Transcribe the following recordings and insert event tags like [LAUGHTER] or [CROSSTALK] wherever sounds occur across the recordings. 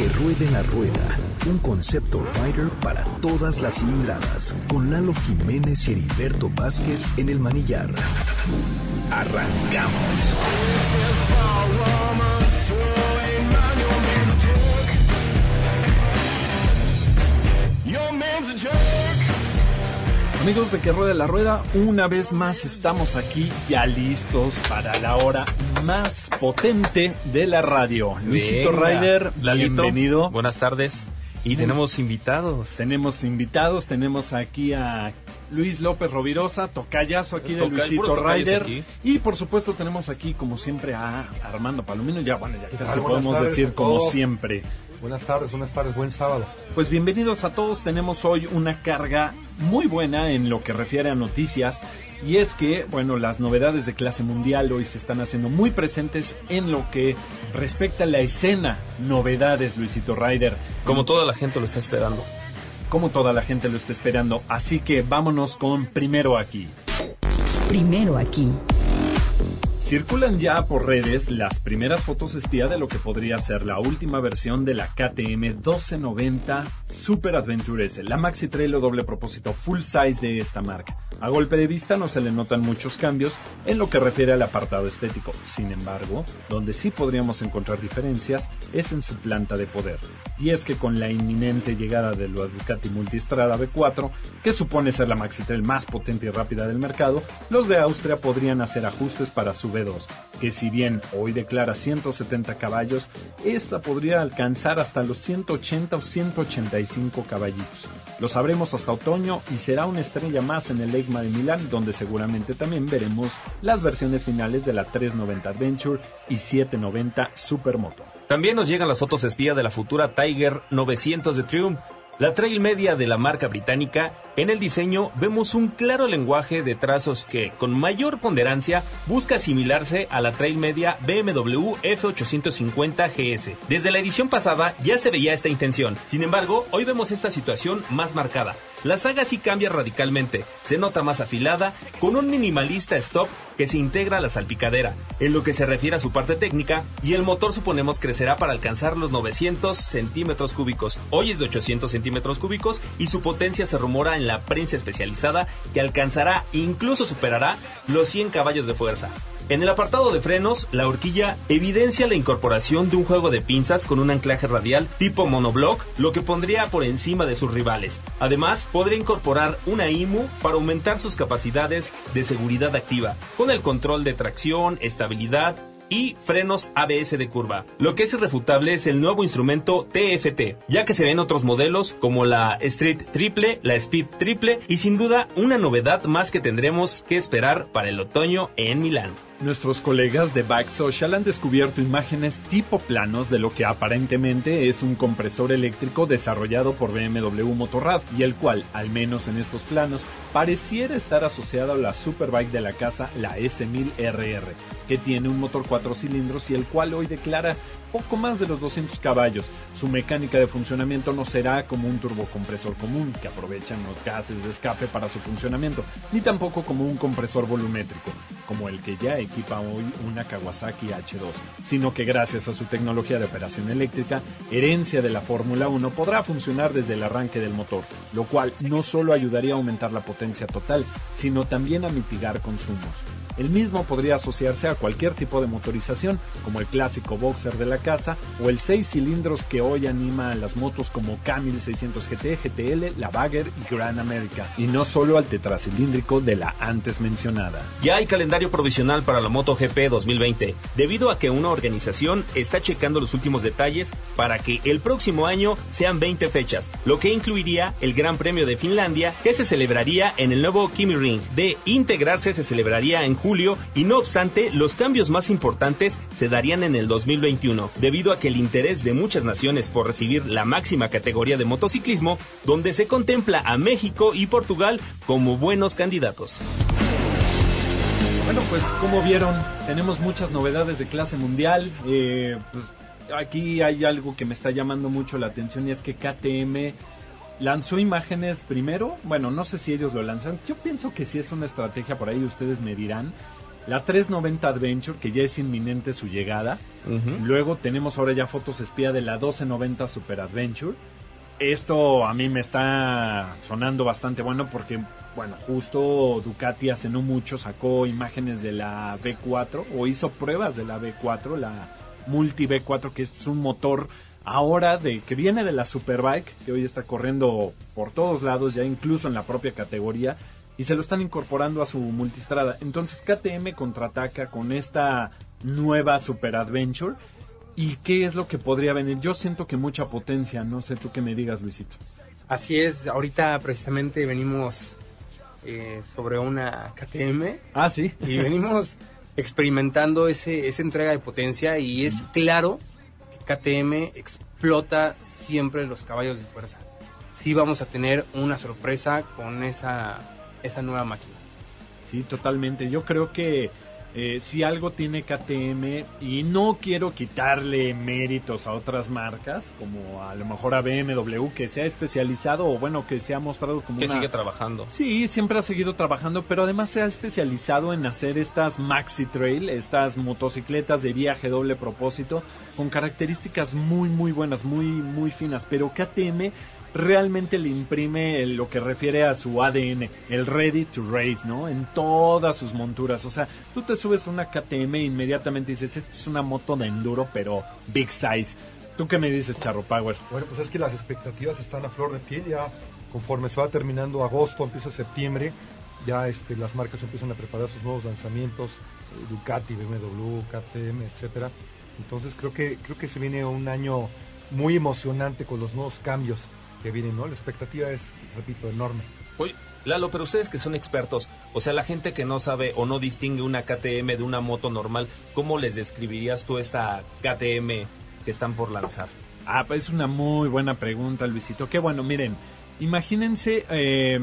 Que ruede la rueda, un concepto rider para todas las cilindradas, con Lalo Jiménez y Heriberto Vázquez en el manillar. Arrancamos. Amigos de Que Rueda la Rueda, una vez más estamos aquí ya listos para la hora más potente de la radio. Luisito. Ryder, Lalito, bienvenido. Buenas tardes. Y tenemos invitados. Tenemos invitados, tenemos aquí a Luis López Rovirosa, tocayazo aquí de Toca- Luisito Ryder. aquí. Y por supuesto tenemos aquí, como siempre, a Armando Palomino. Ya, bueno, ya casi podemos tardes decir como siempre. Buenas tardes, buenas tardes, buen sábado. Pues bienvenidos a todos. Tenemos hoy una carga muy buena en lo que refiere a noticias. Y es que, bueno, las novedades de clase mundial hoy se están haciendo muy presentes en lo que respecta a la escena. Novedades, Luisito Ryder. Como toda la gente lo está esperando. Como toda la gente lo está esperando. Así que vámonos con primero aquí. Primero aquí. Circulan ya por redes las primeras fotos espía de lo que podría ser la última versión de la KTM 1290 Super Adventure S, la maxi trail o doble propósito full size de esta marca. A golpe de vista no se le notan muchos cambios en lo que refiere al apartado estético. Sin embargo, donde sí podríamos encontrar diferencias es en su planta de poder. Y es que con la inminente llegada de la Ducati Multistrada V4, que supone ser la maxi trail más potente y rápida del mercado, los de Austria podrían hacer ajustes para su V2, que si bien hoy declara 170 caballos, esta podría alcanzar hasta los 180 o 185 caballitos. Lo sabremos hasta otoño y será una estrella más en el EICMA de Milán, donde seguramente también veremos las versiones finales de la 390 Adventure y 790 Supermoto. También nos llegan las fotos espía de la futura Tiger 900 de Triumph. La trail media de la marca británica, en el diseño vemos un claro lenguaje de trazos que, con mayor ponderancia, busca asimilarse a la trail media BMW F850 GS. Desde la edición pasada ya se veía esta intención, sin embargo, hoy vemos esta situación más marcada. La saga sí cambia radicalmente, se nota más afilada, con un minimalista stop que se integra a la salpicadera, en lo que se refiere a su parte técnica, y el motor suponemos crecerá para alcanzar los 900 centímetros cúbicos. Hoy es de 800 centímetros cúbicos y su potencia se rumora en la prensa especializada que alcanzará, incluso superará, los 100 caballos de fuerza. En el apartado de frenos, la horquilla evidencia la incorporación de un juego de pinzas con un anclaje radial tipo monoblock, lo que pondría por encima de sus rivales. Además, podría incorporar una IMU para aumentar sus capacidades de seguridad activa, con el control de tracción, estabilidad y frenos ABS de curva. Lo que es irrefutable es el nuevo instrumento TFT, ya que se ven otros modelos como la Street Triple, la Speed Triple y sin duda una novedad más que tendremos que esperar para el otoño en Milán. Nuestros colegas de Bike Social han descubierto imágenes tipo planos de lo que aparentemente es un compresor eléctrico desarrollado por BMW Motorrad y el cual, al menos en estos planos, pareciera estar asociado a la Superbike de la casa, la S1000RR, que tiene un motor 4 cilindros y el cual hoy declara poco más de los 200 caballos. Su mecánica de funcionamiento no será como un turbocompresor común que aprovechan los gases de escape para su funcionamiento, ni tampoco como un compresor volumétrico, como el que ya equipa hoy una Kawasaki H2, sino que gracias a su tecnología de operación eléctrica, herencia de la Fórmula 1, podrá funcionar desde el arranque del motor, lo cual no solo ayudaría a aumentar la potencia total, sino también a mitigar consumos. El mismo podría asociarse a cualquier tipo de motorización, como el clásico boxer de la casa o el 6 cilindros que hoy anima a las motos como K1600 GT, GTL, la Bagger y Gran America, y no solo al tetracilíndrico de la antes mencionada. Ya hay calendario provisional para la MotoGP 2020, debido a que una organización está checando los últimos detalles para que el próximo año sean 20 fechas, lo que incluiría el Gran Premio de Finlandia, que se celebraría en el nuevo Kimi Ring. De integrarse se celebraría en julio y no obstante, los cambios más importantes se darían en el 2021, debido a que el interés de muchas naciones por recibir la máxima categoría de motociclismo, donde se contempla a México y Portugal como buenos candidatos. Bueno, pues como vieron, tenemos muchas novedades de clase mundial. Eh, pues, aquí hay algo que me está llamando mucho la atención y es que KTM lanzó imágenes primero. Bueno, no sé si ellos lo lanzan. Yo pienso que sí es una estrategia por ahí, ustedes me dirán. la 390 Adventure, que ya es inminente su llegada. Luego tenemos ahora ya fotos espía de la 1290 Super Adventure. Esto a mí me está sonando bastante bueno porque, bueno, justo Ducati hace no mucho sacó imágenes de la V4 o hizo pruebas de la V4, la Multi V4, que es un motor ahora de que viene de la Superbike, que hoy está corriendo por todos lados, ya incluso en la propia categoría, y se lo están incorporando a su multistrada. Entonces KTM contraataca con esta nueva Super Adventure. ¿Y qué es lo que podría venir? Yo siento que mucha potencia, no sé tú qué me digas, Luisito. Así es, ahorita precisamente venimos eh, sobre una KTM. Ah, sí. Y venimos experimentando ese, esa entrega de potencia y es claro KTM explota siempre los caballos de fuerza. Sí vamos a tener una sorpresa con esa, esa nueva máquina. Sí, totalmente. Yo creo que eh, si algo tiene KTM, y no quiero quitarle méritos a otras marcas, como a lo mejor a BMW, que se ha especializado o bueno, que se ha mostrado como que una... sigue trabajando. Sí, siempre ha seguido trabajando, pero además se ha especializado en hacer estas maxi trail, estas motocicletas de viaje doble propósito, con características muy, muy buenas, muy, muy finas. Pero KTM realmente le imprime lo que refiere a su ADN, el ready to race, ¿no? En todas sus monturas. O sea, tú te subes a una KTM e inmediatamente dices, esta es una moto de enduro, pero big size. ¿Tú qué me dices, Charro Power? Bueno, pues es que las expectativas están a flor de piel ya. Conforme se va terminando agosto, empieza septiembre, ya este, las marcas empiezan a preparar sus nuevos lanzamientos, eh, Ducati, BMW, KTM, etcétera. Entonces creo que creo que se viene un año muy emocionante con los nuevos cambios que vienen, ¿no? La expectativa es, repito, enorme. Oye, Lalo, pero ustedes que son expertos, o sea, la gente que no sabe o no distingue una KTM de una moto normal, ¿cómo les describirías tú esta KTM que están por lanzar? Ah, pues es una muy buena pregunta, Luisito. Qué bueno, miren, imagínense, eh,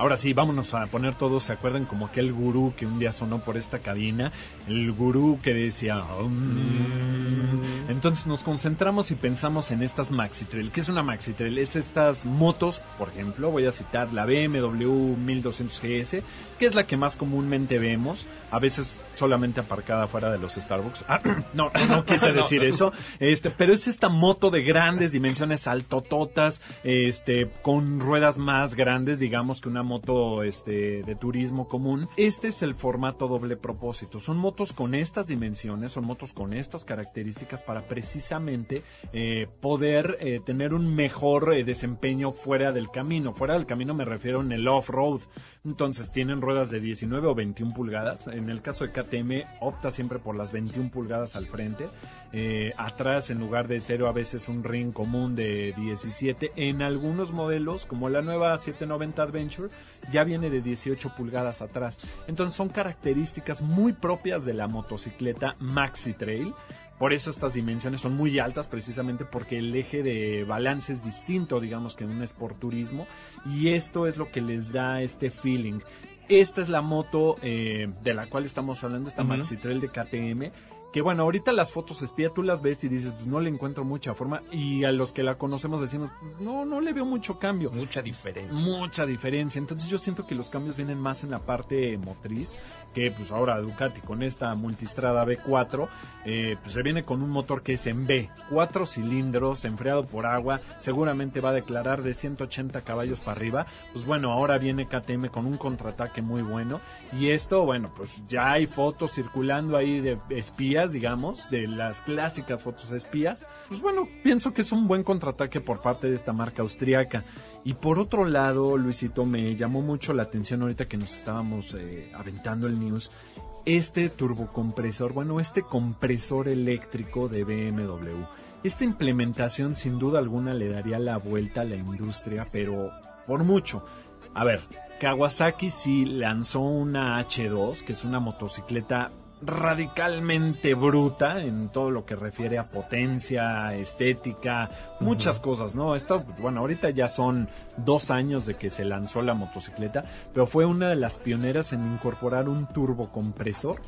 ahora sí, vámonos a poner todos, ¿se acuerdan como aquel gurú que un día sonó por esta cabina? El gurú que decía... "Mm". Entonces nos concentramos y pensamos en estas Maxi Trail. ¿Qué es una Maxi Trail? Es estas motos, por ejemplo, voy a citar la BMW 1200 GS, que es la que más comúnmente vemos, a veces solamente aparcada fuera de los Starbucks. Ah, [CLEARS THROAT] [LAUGHS] no, no, no quise decir eso, este, pero es esta moto de grandes dimensiones altototas, este, con ruedas más grandes, digamos, que una moto este, de turismo común. Este es el formato doble propósito. Son motos con estas dimensiones, son motos con estas características para precisamente eh, poder eh, tener un mejor eh, desempeño fuera del camino. Fuera del camino me refiero en el off-road. Entonces tienen ruedas de 19 o 21 pulgadas. En el caso de KTM opta siempre por las 21 pulgadas al frente. Atrás en lugar de cero a veces un ring común de 17. En algunos modelos como la nueva 790 Adventure ya viene de 18 pulgadas atrás. Entonces son características muy propias de la motocicleta Maxi Trail. Por eso estas dimensiones son muy altas, precisamente porque el eje de balance es distinto, digamos, que en un Sport Turismo. Y esto es lo que les da este feeling. Esta es la moto eh, de la cual estamos hablando, esta. Maxi Trail de KTM. Que bueno, ahorita las fotos espía, tú las ves y dices, pues no le encuentro mucha forma. Y a los que la conocemos decimos, no, no le veo mucho cambio Mucha diferencia. mucha diferencia. Entonces yo siento que los cambios vienen más en la parte motriz, que pues ahora Ducati con esta multistrada B4, eh, pues se viene con un motor que es en B, cuatro cilindros, enfriado por agua, seguramente va a declarar de 180 caballos para arriba. Pues bueno, ahora viene KTM con un contraataque muy bueno. Y esto, bueno, pues ya hay fotos circulando ahí de digamos, de las clásicas fotos espías. Pues bueno, pienso que es un buen contraataque por parte de esta marca austriaca. Y por otro lado, Luisito, me llamó mucho la atención ahorita que nos estábamos eh, aventando el news. Este turbocompresor, bueno, este compresor eléctrico de BMW. Esta implementación sin duda alguna le daría la vuelta a la industria, pero por mucho. A ver, Kawasaki sí lanzó una H2, que es una motocicleta radicalmente bruta en todo lo que refiere a potencia, estética, muchas cosas, ¿no? Esto, bueno, ahorita ya son dos años de que se lanzó la motocicleta, pero fue una de las pioneras en incorporar un turbocompresor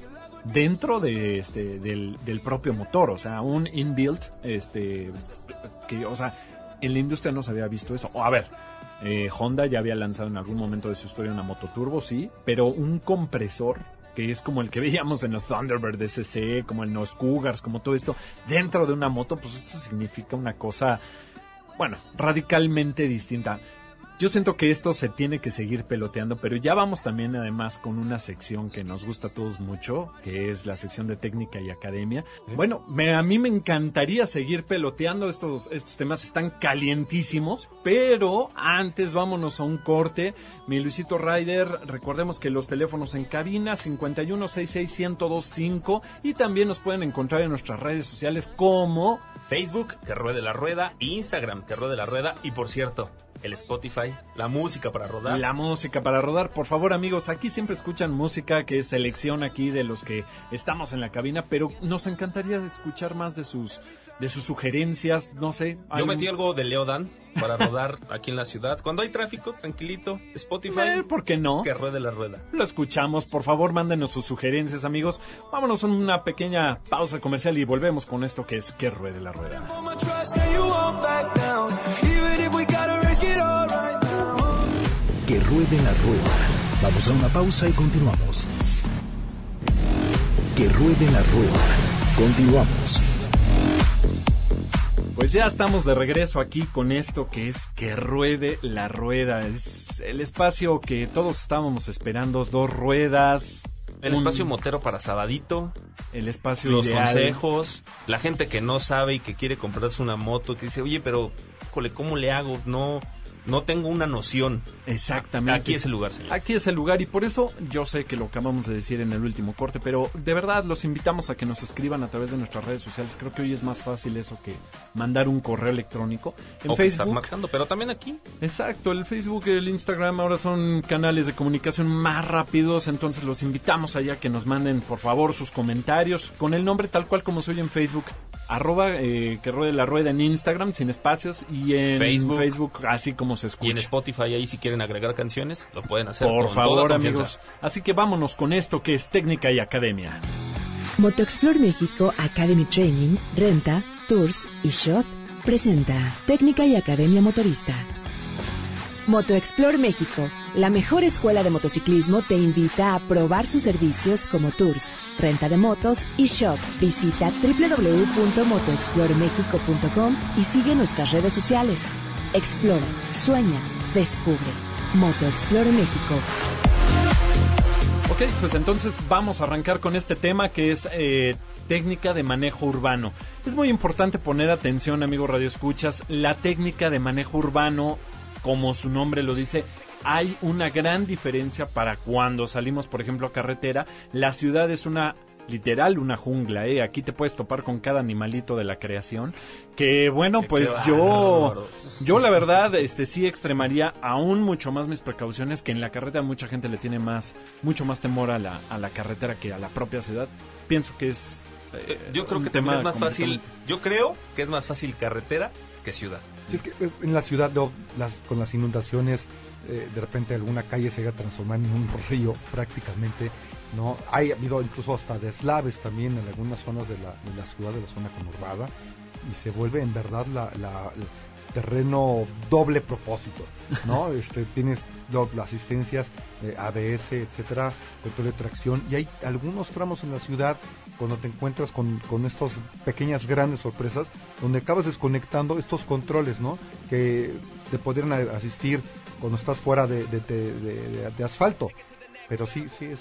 dentro de este del, del propio motor, o sea, un inbuilt, este, que, o sea, en la industria no se había visto eso. O a ver, eh, Honda ya había lanzado en algún momento de su historia una moto turbo, sí, pero un compresor que es como el que [LAUGHS] veíamos en los Thunderbird SC, como en los Cougars, como todo esto, dentro de una moto, pues esto significa una cosa, bueno, radicalmente distinta. Yo siento que esto se tiene que seguir peloteando, pero ya vamos también además con una sección que nos gusta a todos mucho, que es la sección de técnica y academia. Bueno, me, a mí me encantaría seguir peloteando estos, estos temas, están calientísimos, pero antes vámonos a un corte. Mi Luisito Ryder, recordemos que los teléfonos en cabina 5166125 y también nos pueden encontrar en nuestras redes sociales como Facebook, que ruede la rueda, Instagram, que ruede la rueda, y por cierto, el Spotify, la música para rodar. La música para rodar, por favor amigos, aquí siempre escuchan música que es selección aquí de los que estamos en la cabina, pero nos encantaría escuchar más de sus de sus sugerencias, no sé. Yo algún- metí algo de Leodan para rodar aquí en la ciudad. Cuando hay tráfico, tranquilito, Spotify, Eh, ¿Por qué no? que ruede la rueda. Lo escuchamos, por favor, mándenos sus sugerencias, amigos. Vámonos a una pequeña pausa comercial y volvemos con esto que es que ruede la rueda. Que ruede la rueda. Vamos a una pausa y continuamos. Que ruede la rueda. Continuamos. Pues ya estamos de regreso aquí con esto que es que ruede la rueda. Es el espacio que todos estábamos esperando, dos ruedas. El un- espacio motero para sabadito, el espacio los ideal. consejos, la gente que no sabe y que quiere comprarse una moto, que dice, oye, pero, híjole, ¿cómo le hago? No, no tengo una noción. Exactamente. Aquí es el lugar, señor. Aquí es el lugar y por eso yo sé que lo acabamos de decir en el último corte, pero de verdad los invitamos a que nos escriban a través de nuestras redes sociales. Creo que hoy es más fácil eso que mandar un correo electrónico. En o que estar Facebook. marcando, pero también aquí. Exacto, el Facebook y el Instagram ahora son canales de comunicación más rápidos, entonces los invitamos allá que nos manden por favor sus comentarios con el nombre tal cual como soy en Facebook, arroba eh, que ruede la rueda en Instagram sin espacios y en Facebook. Facebook, así como se escucha. Y en Spotify ahí si quieren agregar canciones, lo pueden hacer Por con favor, amigos. Así que vámonos con esto que es técnica y academia. Motoexplore México Academy Training, Renta, Tours y Shop presenta Técnica y Academia Motorista. Motoexplore México, la mejor escuela de motociclismo, te invita a probar sus servicios como tours, renta de motos y shop. Visita www.motoexploremexico.com y sigue nuestras redes sociales. Explora, sueña, descubre. Motoexplore México. Ok, pues entonces vamos a arrancar con este tema que es eh, técnica de manejo urbano. Es muy importante poner atención, amigo Radio Escuchas, la técnica de manejo urbano, como su nombre lo dice, hay una gran diferencia para cuando salimos, por ejemplo, a carretera. La ciudad es una literal una jungla, ¿eh? Aquí te puedes topar con cada animalito de la creación. Que bueno, pues yo, yo la verdad, este sí extremaría aún mucho más mis precauciones que en la carretera mucha gente le tiene más, mucho más temor a la, a la carretera que a la propia ciudad. Pienso que es eh, Yo creo que tema es más fácil, yo creo que es más fácil carretera que ciudad. Sí, es que eh, en la ciudad con las inundaciones, eh, de repente alguna calle se llega a transformar en un [LAUGHS] río prácticamente. no Hay habido incluso hasta deslaves también en algunas zonas de la, de la ciudad, de la zona conurbada, y se vuelve en verdad la, terreno doble propósito. ¿no? [LAUGHS] este, tienes asistencias eh, ABS, etcétera, control de tracción, y hay algunos tramos en la ciudad cuando te encuentras con, con estas pequeñas grandes sorpresas, donde acabas desconectando estos controles, ¿no? Que te podrían asistir cuando estás fuera de, de- de- asfalto. Pero sí, sí, es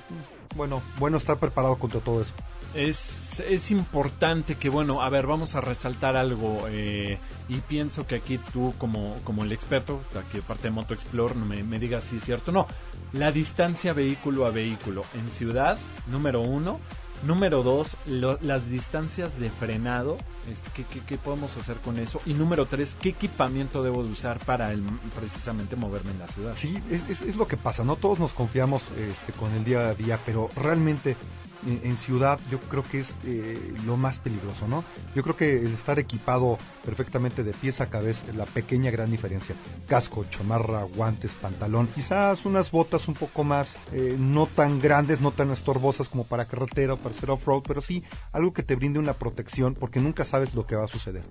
bueno, bueno estar preparado contra todo eso. Es, es importante que, bueno, a ver, vamos a resaltar algo eh, y pienso que aquí tú como, como el experto, aquí de parte de Moto Explore, me, me digas si es cierto no. La distancia vehículo a vehículo en ciudad, número uno. Número dos, las distancias de frenado, este, ¿qué, qué, qué podemos hacer con eso? Y número tres, ¿qué equipamiento debo de usar para precisamente moverme en la ciudad? Sí, es, es- es lo que pasa, ¿no? Todos nos confiamos este, con el día a día, pero realmente en, en ciudad yo creo que es eh, lo más peligroso, ¿no? Yo creo que el estar equipado perfectamente de pies a cabeza es la pequeña gran diferencia. Casco, chamarra, guantes, pantalón, quizás unas botas un poco más, eh, no tan grandes, no tan estorbosas como para carretera o para hacer off-road, pero sí algo que te brinde una protección porque nunca sabes lo que va a suceder.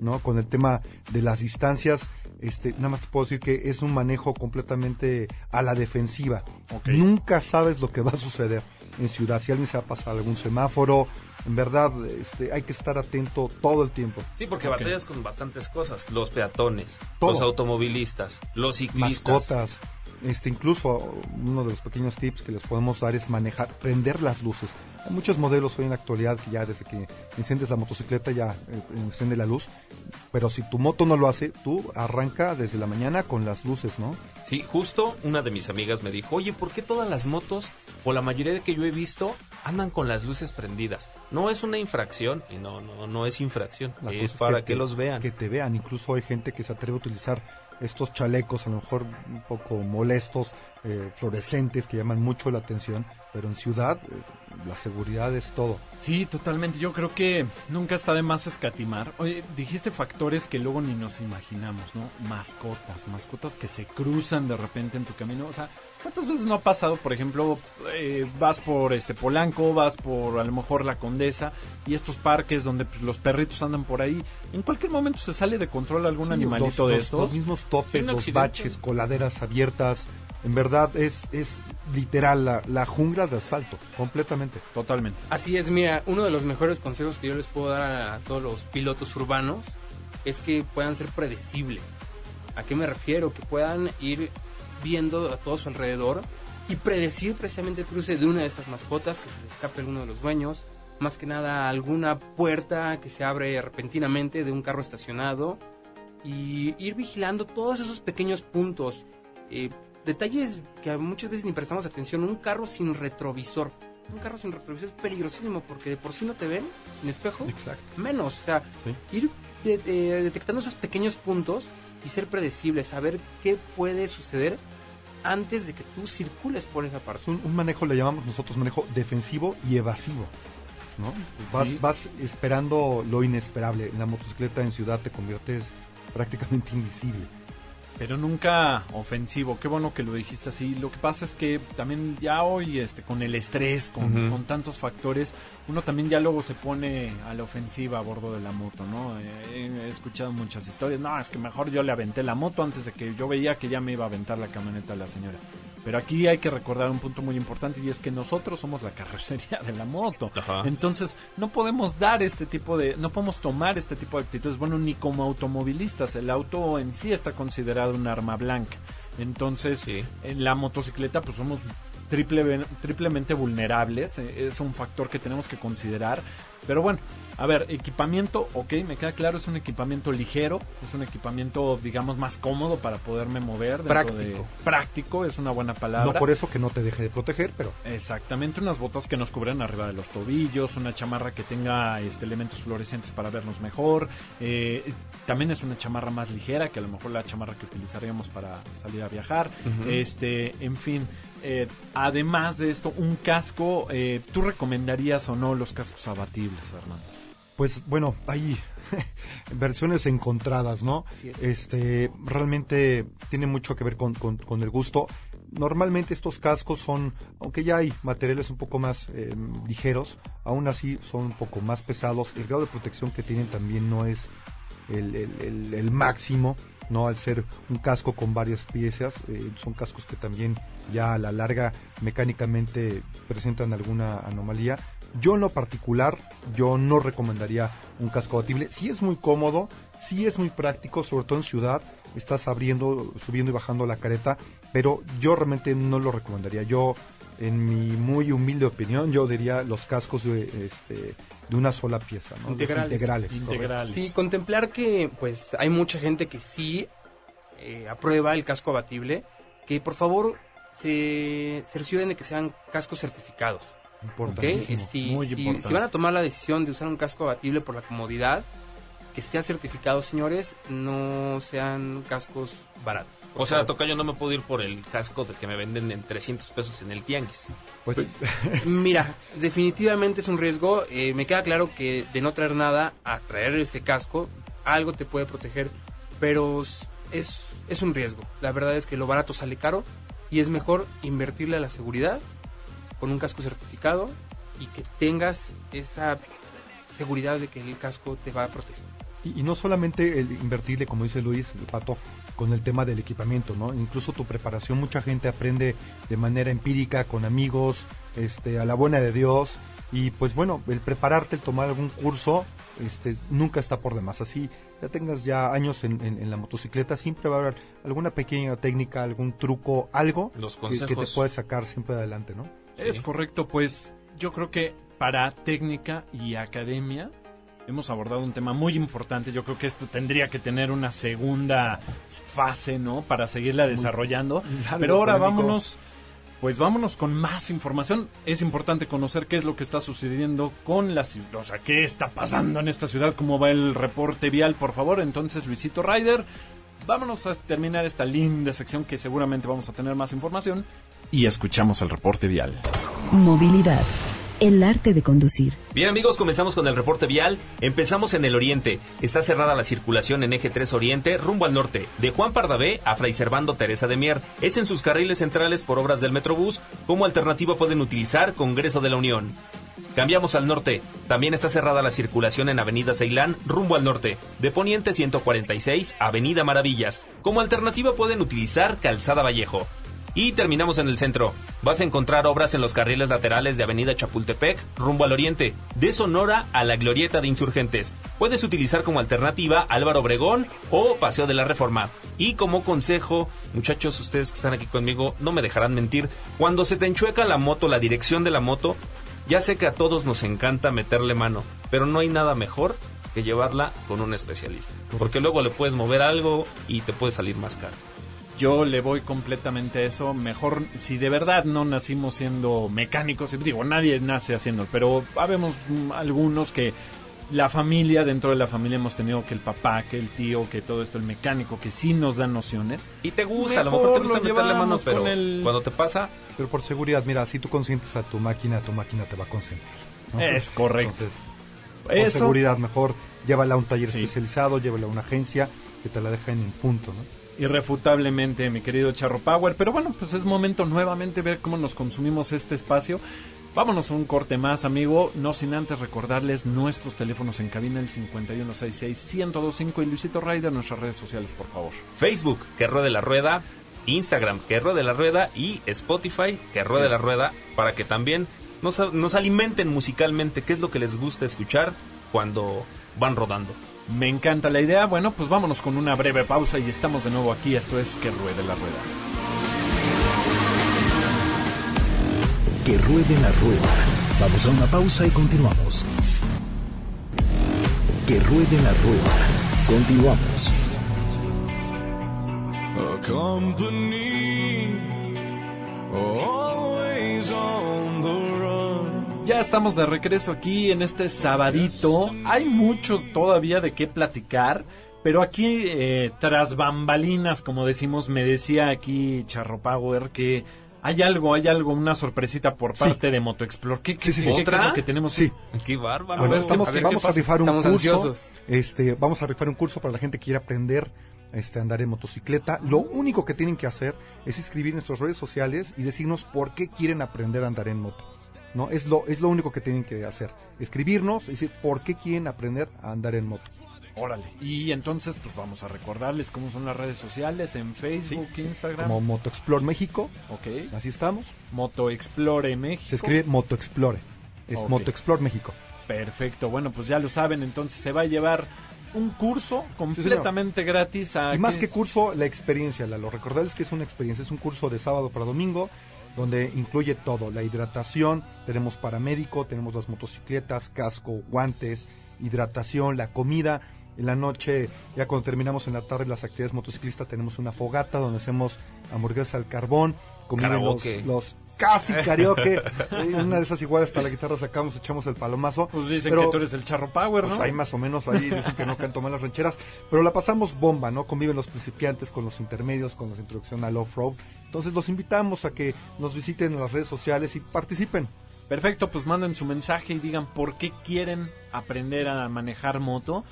¿no? Con el tema de las distancias, este, nada más te puedo decir que es un manejo completamente a la defensiva. Nunca sabes lo que va a suceder. En ciudad. Si alguien se va a pasar algún semáforo, en verdad este, hay que estar atento todo el tiempo. Sí, porque batallas con bastantes cosas. Los peatones, Todo. los automovilistas, los ciclistas. Mascotas. Este, incluso uno de los pequeños tips que les podemos dar es manejar, prender las luces. Hay muchos modelos hoy en la actualidad que ya desde que enciendes la motocicleta ya eh, enciende la luz. Pero si tu moto no lo hace, tú arranca desde la mañana con las luces, ¿no? Sí, justo una de mis amigas me dijo, oye, ¿por qué todas las motos, o la mayoría de que yo he visto, andan con las luces prendidas? No es una infracción, y no, no, no es infracción, es para que, te- los vean. Que te vean. Incluso hay gente que se atreve a utilizar estos chalecos, a lo mejor un poco molestos, eh, fluorescentes, que llaman mucho la atención. Pero en ciudad, eh, la seguridad es todo. Sí, totalmente. Yo creo que nunca está de más escatimar. Oye, dijiste factores que luego ni nos imaginamos, ¿no? Mascotas, mascotas que se cruzan de repente en tu camino. O sea, ¿cuántas veces no ha pasado, por ejemplo, eh, vas por este Polanco, vas por a lo mejor la Condesa y estos parques donde pues, los perritos andan por ahí? En cualquier momento se sale de control algún Sí, animalito los- de los- estos. Los mismos topes, los accidente. baches, coladeras abiertas. En verdad es, es literal la, la jungla de asfalto, completamente. Totalmente. Así es, mira, uno de los mejores consejos que yo les puedo dar a, a todos los pilotos urbanos es que puedan ser predecibles. ¿A qué me refiero? Que puedan ir viendo a todo su alrededor y predecir precisamente el cruce de una de estas mascotas, que se le escape alguno de los dueños, más que nada alguna puerta que se abre repentinamente de un carro estacionado y ir vigilando todos esos pequeños puntos. Eh, detalles que muchas veces ni prestamos atención. Un carro sin retrovisor. Un carro sin retrovisor es peligrosísimo porque de por sí no te ven sin espejo. Exacto. Menos. O sea, ir de- de- detectando esos pequeños puntos y ser predecible, saber qué puede suceder antes de que tú circules por esa parte. Un, un manejo, le llamamos nosotros manejo defensivo y evasivo. ¿no? Vas, Sí. vas esperando lo inesperable. En la motocicleta en ciudad te conviertes prácticamente invisible. Pero nunca ofensivo. Qué bueno que lo dijiste así. Lo que pasa es que también ya hoy, este, con el estrés, con, con tantos factores, uno también ya luego se pone a la ofensiva a bordo de la moto, ¿no? Eh, he escuchado muchas historias. No, es que mejor yo le aventé la moto antes de que yo veía que ya me iba a aventar la camioneta a la señora. Pero aquí hay que recordar un punto muy importante y es que nosotros somos la [LAUGHS] carrocería de la moto. Ajá. Entonces, no podemos dar este tipo de, no podemos tomar este tipo de actitudes, bueno, ni como automovilistas. El auto en sí está considerado un arma blanca. Entonces, Sí. en la motocicleta, pues somos triple, triplemente vulnerables. eh, Es un factor que tenemos que considerar. Pero bueno, a ver, equipamiento, ok, me queda claro, es un equipamiento ligero, es un equipamiento, digamos, más cómodo para poderme mover. Práctico. de- práctico, es una buena palabra. No por eso que no te deje de proteger, pero Exactamente, unas botas que nos cubran arriba de los tobillos, una chamarra que tenga este, elementos fluorescentes para vernos mejor. eh, también es una chamarra más ligera que a lo mejor la chamarra que utilizaríamos para salir a viajar. Este, en fin. Eh, además de esto, un casco, eh, ¿tú recomendarías o no los cascos abatibles, Armando? Pues bueno, hay [LAUGHS] versiones encontradas, ¿no? Así es. Este, realmente tiene mucho que ver con, con- con el gusto. Normalmente estos cascos son, aunque ya hay materiales un poco más eh, ligeros, aún así son un poco más pesados. El grado de protección que tienen también no es el, el- el- el máximo, ¿no? Al ser un casco con varias piezas, eh, son cascos que también ya a la larga mecánicamente presentan alguna anomalía. Yo en lo particular, yo no recomendaría un casco abatible. Sí es muy cómodo, sí es muy práctico, sobre todo en ciudad, estás abriendo, subiendo y bajando la careta, pero yo realmente no lo recomendaría. Yo, en mi muy humilde opinión, yo diría los cascos de, este, de una sola pieza, ¿no? Integrales. integrales. Sí, contemplar que pues hay mucha gente que sí eh, aprueba el casco abatible, que por favor se cercioren de que sean cascos certificados. ¿ok? Importantísimo. Eh, si, muy si- importante. si van a tomar la decisión de usar un casco abatible por la comodidad, que sea certificado, señores, no sean cascos baratos. O sea, favor. Tocayo, no me puedo ir por el casco de que me venden en 300 pesos en el tianguis. Pues, [LAUGHS] Mira, definitivamente es un riesgo. Eh, me queda claro que de no traer nada a traer ese casco, algo te puede proteger, pero es, es un riesgo. La verdad es que lo barato sale caro y es mejor invertirle a la seguridad con un casco certificado y que tengas esa seguridad de que el casco te va a proteger. Y, y no solamente el invertirle, como dice Luis, el pato, con el tema del equipamiento, ¿no? Incluso tu preparación, mucha gente aprende de manera empírica, con amigos, este, a la buena de Dios. Y pues bueno, el prepararte, el tomar algún curso, este, nunca está por demás. Así ya tengas ya años en, en- en la motocicleta, siempre va a haber alguna pequeña técnica, algún truco, algo Los que, que te puede sacar siempre adelante, ¿no? Es correcto, pues yo creo que para técnica y academia hemos abordado un tema muy importante. Yo creo que esto tendría que tener una segunda fase, ¿no? Para seguirla desarrollando. Pero ahora polémico. vámonos, pues vámonos con más información. Es importante conocer qué es lo que está sucediendo con la ciudad, o sea, qué está pasando en esta ciudad, cómo va el reporte vial, por favor. Entonces, Luisito Ryder, vámonos a terminar esta linda sección que seguramente vamos a tener más información y escuchamos el reporte vial. Movilidad. El arte de conducir. Bien amigos, comenzamos con el reporte vial. Empezamos en el oriente. Está cerrada la circulación en eje 3 oriente rumbo al norte, de Juan Pardavé a Fray Servando Teresa de Mier. Es en sus carriles centrales por obras del Metrobús. Como alternativa pueden utilizar Congreso de la Unión. Cambiamos al norte. También está cerrada la circulación en Avenida Ceilán rumbo al norte, de Poniente 146 Avenida Maravillas. Como alternativa pueden utilizar Calzada Vallejo. Y terminamos en el centro. Vas a encontrar obras en los carriles laterales de Avenida Chapultepec rumbo al oriente, de Sonora a la Glorieta de Insurgentes. Puedes utilizar como alternativa Álvaro Obregón o Paseo de la Reforma. Y como consejo, muchachos, ustedes que están aquí conmigo, no me dejarán mentir, cuando se te enchueca la moto, la dirección de la moto, ya sé que a todos nos encanta meterle mano, pero no hay nada mejor que llevarla con un especialista. Porque luego le puedes mover algo y te puede salir más caro. Yo le voy completamente a eso. Mejor, si de verdad no nacimos siendo mecánicos, digo, nadie nace haciendo, pero habemos algunos que la familia, dentro de la familia hemos tenido que el papá, que el tío, que todo esto, el mecánico, que sí nos dan nociones. Y te gusta, a lo Mejor te gusta meterle mano, llevamos pero el- cuando te pasa, Pero por seguridad, mira, si tú consientes a tu máquina, tu máquina te va a consentir. ¿no? Es correcto. Entonces, por Eso, seguridad, mejor llévala a un taller Sí. especializado, llévala a una agencia que te la deja en punto, ¿no? Irrefutablemente, mi querido Charro Power. Pero bueno, pues es momento nuevamente ver cómo nos consumimos este espacio. Vámonos a un corte más, amigo. No sin antes recordarles nuestros teléfonos en cabina, el 5166-1025 y Luisito Ryder, nuestras redes sociales, por favor. Facebook, que ruede la rueda, Instagram, que ruede la rueda y Spotify, que ruede la rueda, para que también nos, nos alimenten musicalmente, qué es lo que les gusta escuchar cuando van rodando. Me encanta la idea. Bueno, pues vámonos con una breve pausa y estamos de nuevo aquí. Esto es Que Ruede la Rueda. Que ruede la rueda. Vamos a una pausa y continuamos. Que ruede la rueda. Continuamos. A company always on. Ya estamos de regreso aquí en este sabadito. Hay mucho todavía de qué platicar. Pero aquí, eh, tras bambalinas, como decimos, me decía aquí Charro Power que hay algo, hay algo, una sorpresita por parte de MotoExplore. ¿Qué, qué, Sí, sí, sí. qué- qué ¿Otra? es lo que tenemos? Sí. ¡Qué bárbaro! Bueno, estamos, a ver, vamos ¿qué a rifar un Estamos curso. ansiosos. Este, vamos a rifar un curso para la gente que quiera aprender este, a andar en motocicleta. Lo único que tienen que hacer es escribir en nuestras redes sociales y decirnos por qué quieren aprender a andar en moto. ¿No? Es, lo, es lo único que tienen que hacer. Escribirnos y decir por qué quieren aprender a andar en moto. Órale. Y entonces, pues vamos a recordarles cómo son las redes sociales en Facebook, Instagram. Como Moto Explore México, Ok. así estamos. MotoExplore México. Se escribe Moto Explore. Es Ok. Moto Explore México. Perfecto. Bueno, pues ya lo saben. Entonces se va a llevar un curso completamente gratis a Y más que curso, la experiencia, Lalo. Recordarles que es una experiencia, es un curso de sábado para domingo, donde incluye todo, la hidratación, tenemos paramédico, tenemos las motocicletas, casco, guantes, hidratación, la comida. En la noche, ya cuando terminamos en la tarde las actividades motociclistas, tenemos una fogata donde hacemos hamburguesas al carbón, los, Karaoke. los casi karaoke. [LAUGHS] Una de esas igual hasta la guitarra sacamos, echamos el palomazo. Pues dicen Pero- que tú eres el Charro Power, pues ¿no? ahí más o menos, ahí dicen que no canto mal las rancheras, pero la pasamos bomba, ¿no? Conviven los principiantes con los intermedios, con la introducción al off-road. Entonces los invitamos a que nos visiten en las redes sociales y participen. Perfecto, pues manden su mensaje y digan por qué quieren aprender a manejar moto.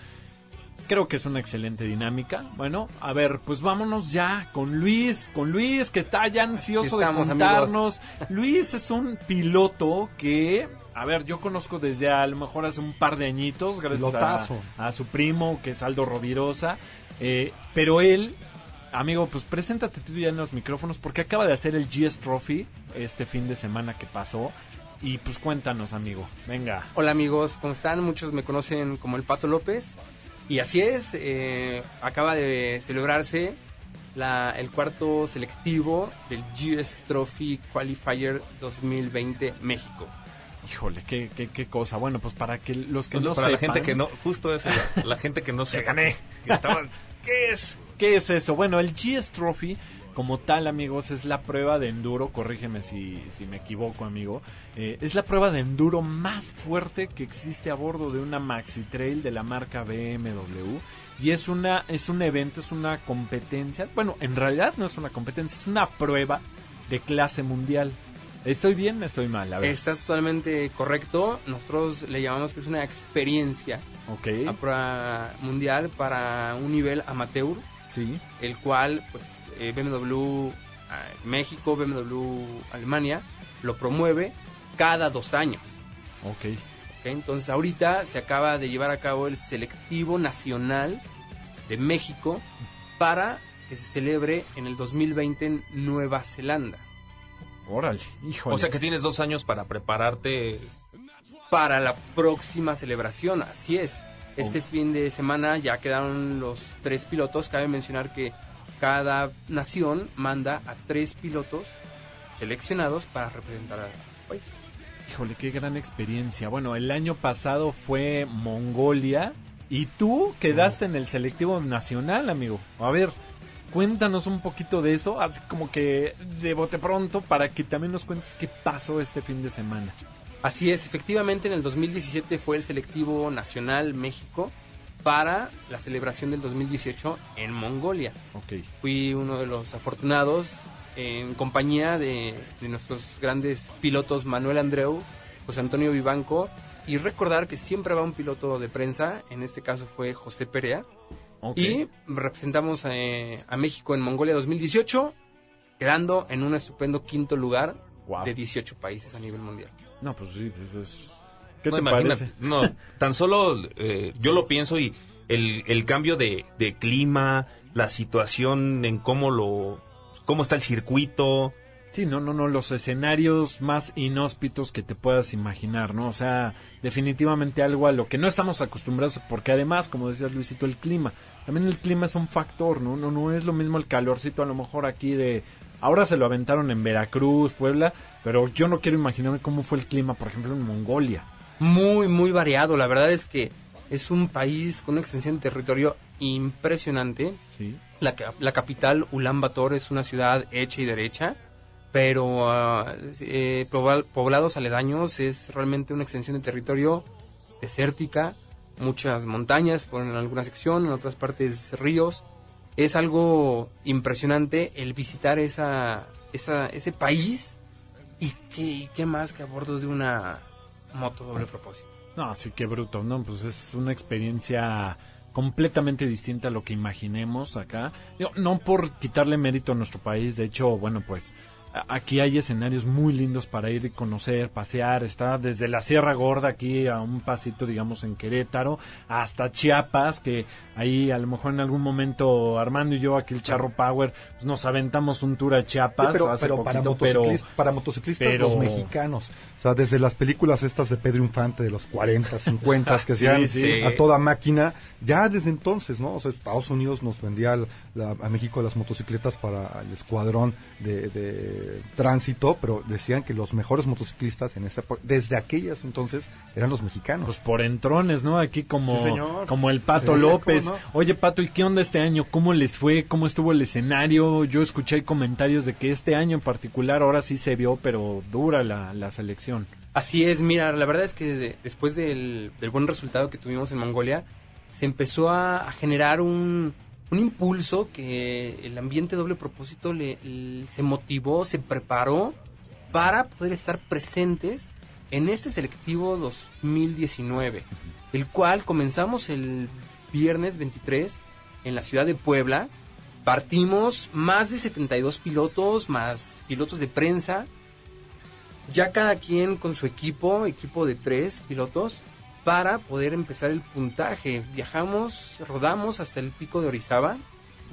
Creo que es una excelente dinámica. Bueno, a ver, pues vámonos ya con Luis, con Luis que está ya ansioso estamos, de contarnos. Luis es un piloto que a ver, yo conozco desde a lo mejor hace un par de añitos, gracias a, a su primo, que es Aldo Rovirosa. eh, pero él, amigo, pues preséntate tú ya en los micrófonos, porque acaba de hacer el GS Trophy este fin de semana que pasó. Y pues cuéntanos, amigo. Venga. Hola amigos, ¿cómo están? Muchos me conocen como el Pato López. Y así es, eh, acaba de celebrarse la- el cuarto selectivo del GS Trophy Qualifier 2020 México. Híjole, qué, qué, qué cosa. Bueno, pues para que los que Pues no para la gente que no, justo eso, la, la gente que no [LAUGHS] se gané. que estaban- ¿Qué es? ¿Qué es eso? Bueno, el GS Trophy, como tal, amigos, es la prueba de enduro. Corrígeme si, si me equivoco, amigo. Eh, es la prueba de enduro más fuerte que existe a bordo de una Maxi Trail de la marca BMW. Y es una es un evento, es una competencia. Bueno, en realidad no es una competencia, es una prueba de clase mundial. ¿Estoy bien? ¿Estoy mal? A ver. Estás totalmente correcto. Nosotros le llamamos que es una experiencia Ok. a prueba mundial para un nivel amateur, Sí. el cual pues eh, BMW ah, México, BMW Alemania lo promueve cada dos años. Ok. ¿ok? Entonces ahorita se acaba de llevar a cabo el selectivo nacional de México para que se celebre en el 2020 en Nueva Zelanda. Órale. Híjole. O sea que tienes dos años para prepararte. para la próxima celebración. Así es. Este Oh. fin de semana ya quedaron los tres pilotos. Cabe mencionar que cada nación manda a tres pilotos seleccionados para representar a su país. Híjole, qué gran experiencia. Bueno, el año pasado fue Mongolia y tú quedaste en el selectivo nacional, amigo. A ver, cuéntanos un poquito de eso, así como que de bote pronto, para que también nos cuentes qué pasó este fin de semana. Así es, efectivamente en el 2017 fue el selectivo nacional México para la celebración del 2018 en Mongolia. Ok. Fui uno de los afortunados en compañía de, de nuestros grandes pilotos Manuel Andreu, José Antonio Vivanco y recordar que siempre va un piloto de prensa, en este caso fue José Perea, ok. y representamos eh, a México en Mongolia 2018, quedando en un estupendo quinto lugar Guau. de 18 países a nivel mundial. No, pues sí, pues es... ¿Qué no, te parece? [LAUGHS] no, tan solo eh, yo lo pienso y el, el cambio de, de clima, la situación en cómo lo, cómo está el circuito, Sí, no, no, no, los escenarios más inhóspitos que te puedas imaginar, ¿no? O sea, definitivamente algo a lo que no estamos acostumbrados, porque además, como decías Luisito, el clima, también el clima es un factor, ¿no? No, no es lo mismo el calorcito a lo mejor aquí de... Ahora se lo aventaron en Veracruz, Puebla, pero yo no quiero imaginarme cómo fue el clima, por ejemplo, en Mongolia. Muy, muy variado. La verdad es que es un país con una extensión de territorio impresionante. Sí. La, la capital, Ulan Bator, es una ciudad hecha y derecha, pero ah, eh, pobl- poblados aledaños es realmente una extensión de territorio desértica, muchas montañas, por en alguna sección, en otras partes ríos. Es algo impresionante el visitar esa, esa, ese país y qué, y qué más que a bordo de una moto doble propósito. No, sí, qué bruto, ¿no? Pues es una experiencia completamente distinta a lo que imaginemos acá. No por quitarle mérito a nuestro país, de hecho, bueno, pues aquí hay escenarios muy lindos para ir y conocer, pasear, está desde la Sierra Gorda aquí a un pasito, digamos, en Querétaro, hasta Chiapas, que ahí a lo mejor en algún momento Armando y yo, aquí el Charro Power, pues, nos aventamos un tour a Chiapas Sí, pero, hace pero para, pero motociclistas, para motociclistas pero- los mexicanos. O sea, desde las películas estas de Pedro Infante de los 40, 50, que [LAUGHS] Sí, hacían sí. a toda máquina, ya desde entonces, ¿no? O sea, Estados Unidos nos vendía la- la- a México las motocicletas para el escuadrón de, de tránsito, pero decían que los mejores motociclistas en esa época, desde aquellas entonces, eran los mexicanos. Pues por entrones, ¿no? Aquí como, Sí, señor. como el Pato Sí, López. Oye, Pato, ¿y qué onda este año? ¿Cómo les fue? ¿Cómo estuvo el escenario? Yo escuché comentarios de que este año en particular ahora sí se vio, pero dura la, la selección. Así es, mira, la verdad es que de- después del, del buen resultado que tuvimos en Mongolia, se empezó a, a generar un, un impulso que el ambiente doble propósito le, se motivó, se preparó para poder estar presentes en este selectivo 2019, el cual comenzamos el viernes 23 en la ciudad de Puebla. Partimos más de 72 pilotos, más pilotos de prensa, ya cada quien con su equipo, equipo de tres pilotos, para poder empezar el puntaje. Viajamos, rodamos hasta el pico de Orizaba,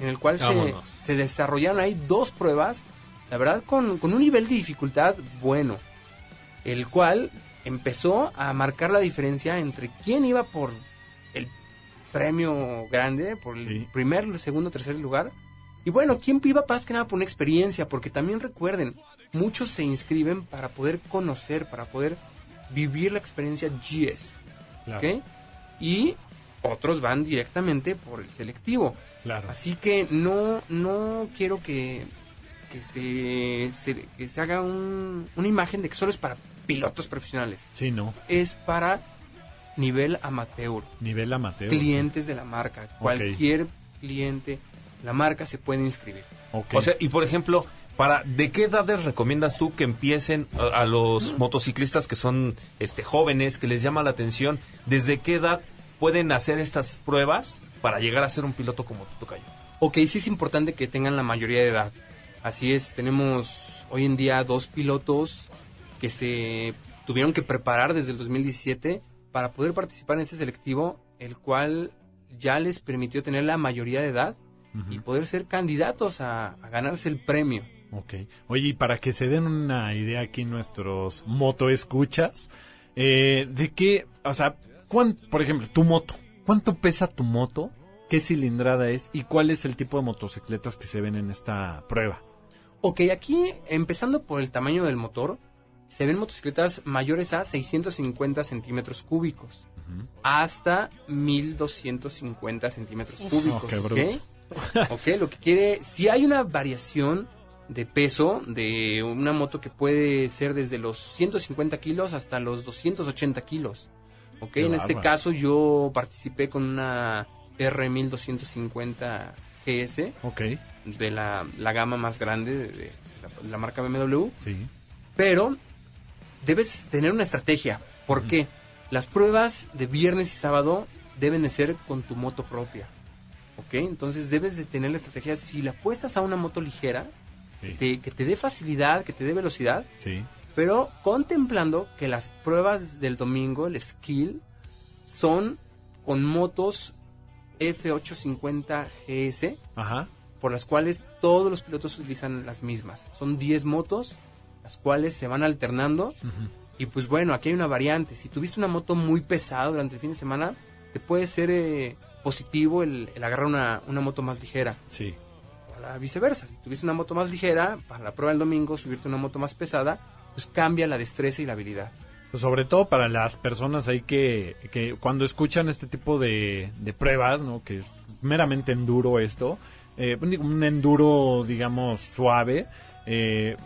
en el cual se, se desarrollaron ahí dos pruebas, la verdad con, con un nivel de dificultad bueno, el cual empezó a marcar la diferencia entre quién iba por el premio grande, por el Sí. primer, el segundo, tercer lugar, y bueno, quién iba más que nada por una experiencia, porque también recuerden, muchos se inscriben para poder conocer, para poder vivir la experiencia GS, Claro, ¿ok? Y otros van directamente por el selectivo. claro. Así que no, no quiero que, que, se, se- que se haga un- una imagen de que solo es para pilotos profesionales. Sí, no. Es para nivel amateur, Nivel amateur. clientes de la marca. Cualquier cliente, la marca se puede inscribir. sí. Ok. O sea, y por ejemplo, para ¿de qué edades recomiendas tú que empiecen a, a los motociclistas que son este jóvenes, que les llama la atención? ¿Desde qué edad pueden hacer estas pruebas para llegar a ser un piloto como tu tocayo? Ok, sí es importante que tengan la mayoría de edad. Así es, tenemos hoy en día dos pilotos que se tuvieron que preparar desde el 2017 para poder participar en este selectivo, el cual ya les permitió tener la mayoría de edad y poder ser candidatos a, a ganarse el premio. Ok. Oye, y para que se den una idea aquí nuestros motoescuchas, eh, de qué, o sea, cuán- por ejemplo, tu moto, ¿cuánto pesa tu moto? ¿Qué cilindrada es? ¿Y cuál es el tipo de motocicletas que se ven en esta prueba? Ok, aquí empezando por el tamaño del motor, se ven motocicletas mayores a 650 centímetros cúbicos hasta 1250 centímetros cúbicos. qué ¿ok? bruto. ok, lo que quiere, si hay una variación de peso de una moto que puede ser desde los 150 kilos hasta los 280 kilos. Ok, Qué en este caso yo participé con una R1250 GS Ok, de la, la gama más grande de, de la, la marca BMW, sí. pero debes tener una estrategia. ¿Por qué? Las pruebas de viernes y sábado deben de ser con tu moto propia. ¿Ok? Entonces debes de tener la estrategia. Si la apuestas a una moto ligera, Sí. te- que te dé facilidad, que te dé velocidad, sí. pero contemplando que las pruebas del domingo, el skill, son con motos F850 GS Ajá. por las cuales todos los pilotos utilizan las mismas. Son 10 motos, las cuales se van alternando. Y pues bueno, aquí hay una variante. Si tuviste una moto muy pesada durante el fin de semana, te puede ser eh, positivo el, el agarrar una, una moto más ligera. Sí. O la viceversa. Si tuviste una moto más ligera, para la prueba del domingo, subirte una moto más pesada, pues cambia la destreza y la habilidad. Pues sobre todo para las personas ahí que, que cuando escuchan este tipo de, de pruebas, ¿no? Que es meramente enduro esto, eh, un un enduro, digamos, suave, eh,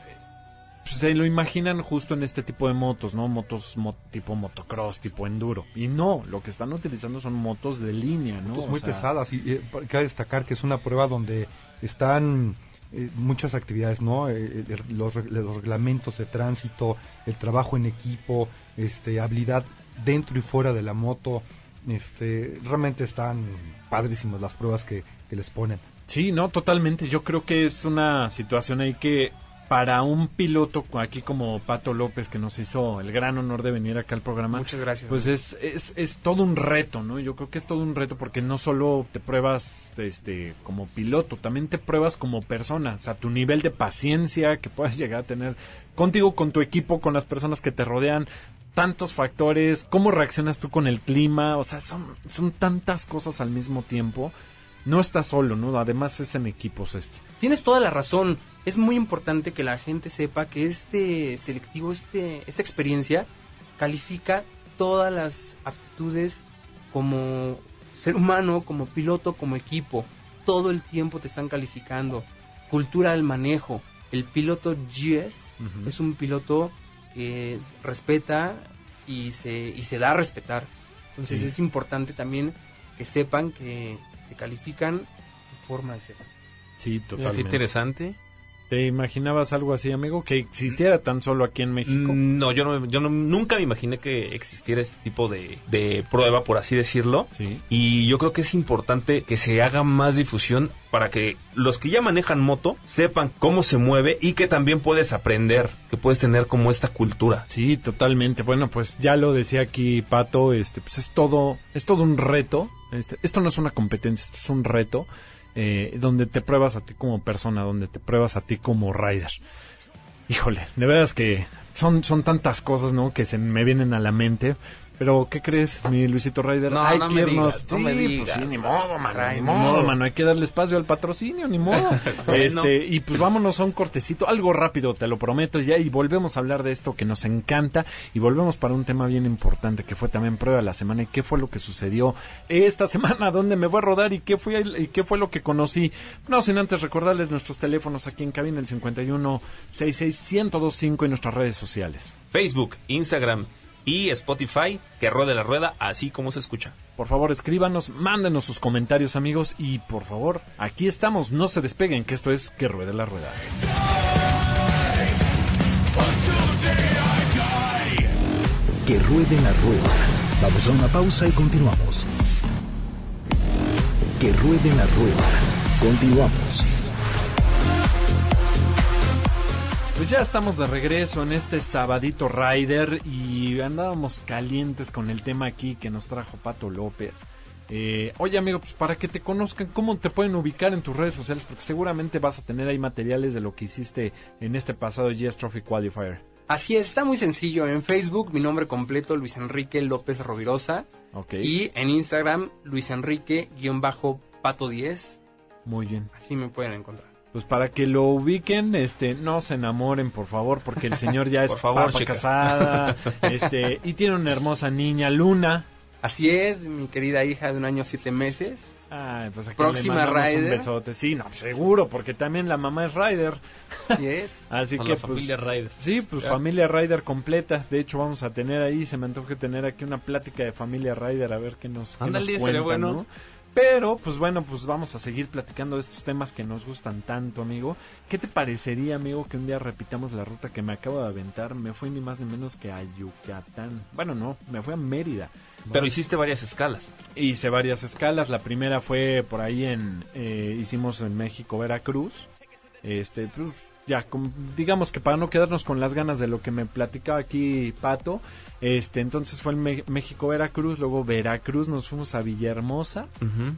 pues se lo imaginan justo en este tipo de motos, ¿no? Motos mo- tipo motocross, tipo enduro. Y no, lo que están utilizando son motos de línea, ¿no? Motos O muy sea, pesadas y eh, cabe destacar que es una prueba donde están eh, muchas actividades, ¿no? Eh, eh, los, los reglamentos de tránsito, el trabajo en equipo, este, habilidad dentro y fuera de la moto, este, realmente están padrísimas las pruebas que, que les ponen. Sí, no, totalmente. Yo creo que es una situación ahí que para un piloto aquí como Pato López, que nos hizo el gran honor de venir acá al programa, Muchas gracias. pues es, es, es todo un reto, ¿no? Yo creo que es todo un reto porque no solo te pruebas este como piloto, también te pruebas como persona, o sea, tu nivel de paciencia que puedas [LAUGHS] llegar a tener contigo, con tu equipo, con las personas que te rodean, tantos factores, cómo reaccionas tú con el clima, o sea, son, son tantas cosas al mismo tiempo. No estás solo, ¿no? Además es en equipos este. Tienes toda la razón. Es muy importante que la gente sepa que este selectivo, este, esta experiencia, califica todas las aptitudes como ser humano, como piloto, como equipo. Todo el tiempo te están calificando. Cultura del manejo. El piloto GS es un piloto que respeta y se, y se da a respetar. Entonces Sí. es importante también que sepan que, que califican tu forma de ser. Sí, Mira, qué totalmente. interesante. ¿Te imaginabas algo así, amigo? Que existiera tan solo aquí en México. Mm, No, yo, no, yo no- nunca me imaginé que existiera este tipo de, de prueba, por así decirlo. Sí. Y yo creo que es importante que se haga más difusión para que los que ya manejan moto sepan cómo se mueve y que también puedes aprender, que puedes tener como esta cultura. Sí, totalmente. Bueno, pues ya lo decía aquí Pato, este, pues es todo, es todo un reto. Este, esto no es una competencia, esto es un reto eh, donde te pruebas a ti como persona, donde te pruebas a ti como rider. Híjole, de veras que son, son tantas cosas, ¿no? Que se me vienen a la mente. Pero, ¿qué crees, mi Luisito Rider? No, hay no que me irnos. digas, no me digas. pues sí, ni modo, mano, ni ni modo, modo. mano. Hay que darle espacio al patrocinio, ni modo. [LAUGHS] este, y pues vámonos a un cortecito, algo rápido, te lo prometo ya, y volvemos a hablar de esto que nos encanta, y volvemos para un tema bien importante, que fue también prueba de la semana, y qué fue lo que sucedió esta [LAUGHS] semana, dónde me voy a rodar, y qué fue, y qué fue lo que conocí. No sin antes recordarles nuestros teléfonos aquí en cabina, el 51 66 1025 y nuestras redes sociales. Facebook, Instagram y Spotify, que ruede la rueda así como se escucha. Por favor, escríbanos, mándenos sus comentarios, amigos, y por favor, aquí estamos, no se despeguen, que esto es Que Ruede la Rueda. Que ruede la rueda. Vamos a una pausa y continuamos. Que ruede la rueda. Continuamos. Pues ya estamos de regreso en este sabadito Rider y andábamos calientes con el tema aquí que nos trajo Pato López. Eh, oye amigo, pues para que te conozcan, ¿cómo te pueden ubicar en tus redes sociales? Porque seguramente vas a tener ahí materiales de lo que hiciste en este pasado GS Trophy Qualifier. Así es, está muy sencillo. En Facebook, mi nombre completo, Luis Enrique López Rovirosa. Ok, Y en Instagram, Luis Enrique-Pato 10. muy bien. Así me pueden encontrar. Pues para que lo ubiquen, este, no se enamoren, por favor, porque el señor ya [LAUGHS] es Por favor, papa chicas. casada, [LAUGHS] este, y tiene una hermosa niña, Luna. Así es, mi querida hija de un año siete meses. Ay, pues aquí Próxima le mandamos un rider. besote. Sí, no, seguro, porque también la mamá es rider. Así es. [LAUGHS] Así Con que la pues familia Ryder. Sí, pues familia Rider completa. De hecho, vamos a tener ahí, se me antoja tener aquí una plática de familia Rider a ver qué nos, qué Ándale, sería bueno. ¿no? Pero, pues bueno, pues vamos a seguir platicando de estos temas que nos gustan tanto, amigo. ¿Qué te parecería, amigo, que un día repitamos la ruta que me acabo de aventar? Me fui ni más ni menos que a Yucatán. Bueno, no, me fui a Mérida. Pero hiciste varias escalas. Hice varias escalas. La primera fue por ahí en. eh, hicimos en México, Veracruz. Este, pues ya, digamos que para no quedarnos con las ganas de lo que me platicaba aquí Pato. Este, entonces fue en Me- México, Veracruz. Luego Veracruz nos fuimos a Villahermosa.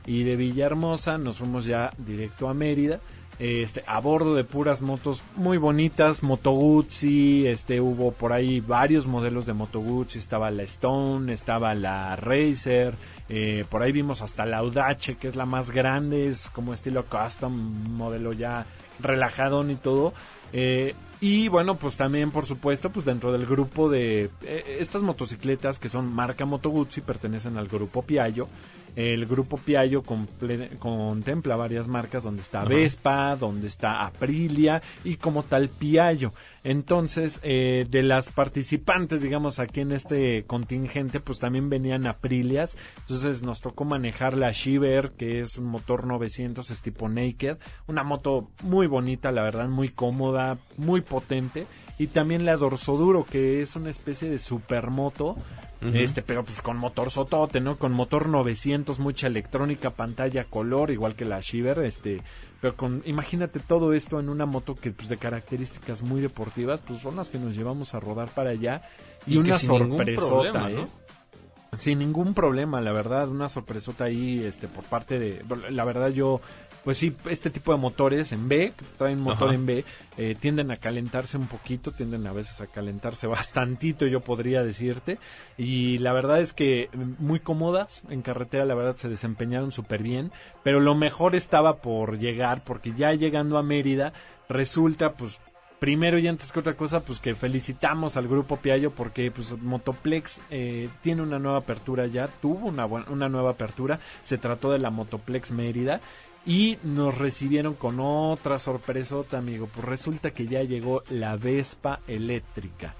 Y de Villahermosa nos fuimos ya directo a Mérida. Este, a bordo de puras motos muy bonitas, Moto Guzzi, este, hubo por ahí varios modelos de Moto Guzzi, estaba la Stone, estaba la Racer, eh, por ahí vimos hasta la Audace, que es la más grande, es como estilo custom, modelo ya relajadón y todo. Eh, y bueno, pues también, por supuesto, pues dentro del grupo de eh, estas motocicletas que son marca Moto Guzzi pertenecen al grupo Piaggio. El grupo Piaggio contempla varias marcas donde está Vespa, donde está Aprilia y como tal Piaggio. Entonces, eh, de las participantes, digamos, aquí en este contingente, pues también venían Aprilias. Entonces nos tocó manejar la Shiver, que es un motor 900, es tipo Naked. Una moto muy bonita, la verdad, muy cómoda, muy potente. Y también la Dorsoduro, que es una especie de supermoto. Este, pero pues con motor sotote, ¿no? Con motor 900, mucha electrónica, pantalla color, igual que la Shiver, este, pero con, imagínate todo esto en una moto que, pues, de características muy deportivas, pues son las que nos llevamos a rodar para allá. Y, una sorpresota, problema, ¿eh? Sin ningún problema, la verdad, una sorpresota ahí, este, por parte de, la verdad yo, pues sí, este tipo de motores en B, que traen motor Ajá. en B, eh, tienden a calentarse un poquito, tienden a veces a calentarse [LAUGHS] bastantito, yo podría decirte, y la verdad es que mm, muy cómodas en carretera, la verdad se desempeñaron súper bien, pero lo mejor estaba por llegar, porque ya llegando a Mérida, resulta pues Primero y antes que otra cosa, pues que felicitamos al grupo Piaggio porque pues Motoplex eh, tiene una nueva apertura ya, tuvo una, buen- una nueva apertura, se trató de la Motoplex Mérida y nos recibieron con otra sorpresota, amigo, pues resulta que ya llegó la Vespa eléctrica.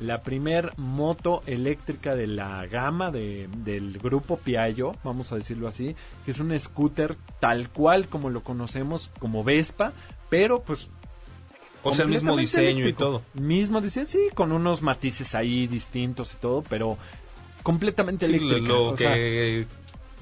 La primer moto eléctrica de la gama de- del grupo Piaggio, vamos a decirlo así, que es un scooter tal cual como lo conocemos como Vespa, pero pues O sea, el mismo diseño y todo. Mismo diseño, sí, con unos matices ahí distintos y todo, pero completamente Sí, lo, eléctrica. lo o sea, que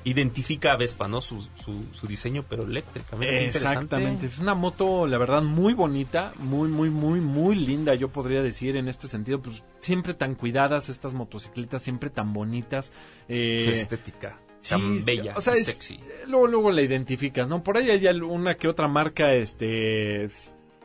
identifica a Vespa, ¿no? Su, su, su diseño, pero eléctrica. Exactamente, es una moto, la verdad, muy bonita, muy, muy, muy, muy linda, yo podría decir en este sentido, pues siempre tan cuidadas estas motocicletas, siempre tan bonitas. eh, Su estética. sí, tan bella, o sea, es- sexy. Luego, luego la identificas, ¿no? Por ahí hay una que otra marca, este,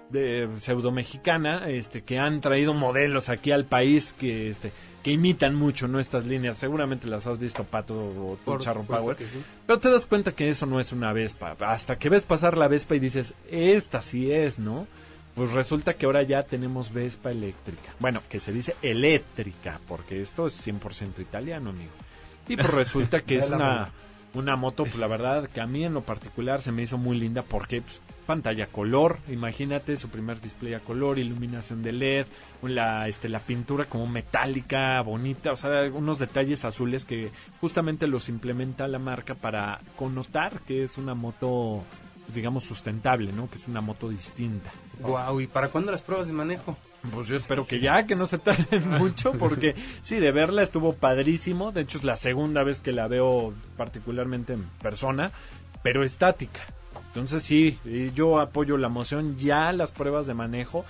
de pseudo mexicana, este, que han traído modelos aquí al país que, este, que imitan mucho nuestras líneas. Seguramente las has visto, Pato o tú, Por Charro supuesto Power. sí. Pero te das cuenta que eso no es una Vespa. Hasta que ves pasar la Vespa y dices, esta sí es, ¿no? Pues resulta que ahora ya tenemos Vespa eléctrica. Bueno, que se dice eléctrica, porque esto es 100% italiano, amigo. Y pues resulta que [LAUGHS] es una, una moto, pues la verdad, que a mí en lo particular se me hizo muy linda porque pues, pantalla color, imagínate su primer display a color, iluminación de LED, la, este, la pintura como metálica, bonita, o sea, unos detalles azules que justamente los implementa la marca para connotar que es una moto, digamos, sustentable, ¿no? Que es una moto distinta. Guau, ¿y para cuándo las pruebas de manejo? Pues yo espero que ya, que no se tarden [LAUGHS] mucho, porque sí, de verla estuvo padrísimo. De hecho, es la segunda vez que la veo particularmente en persona, pero estática. Entonces sí, yo apoyo la moción, ya las pruebas de manejo.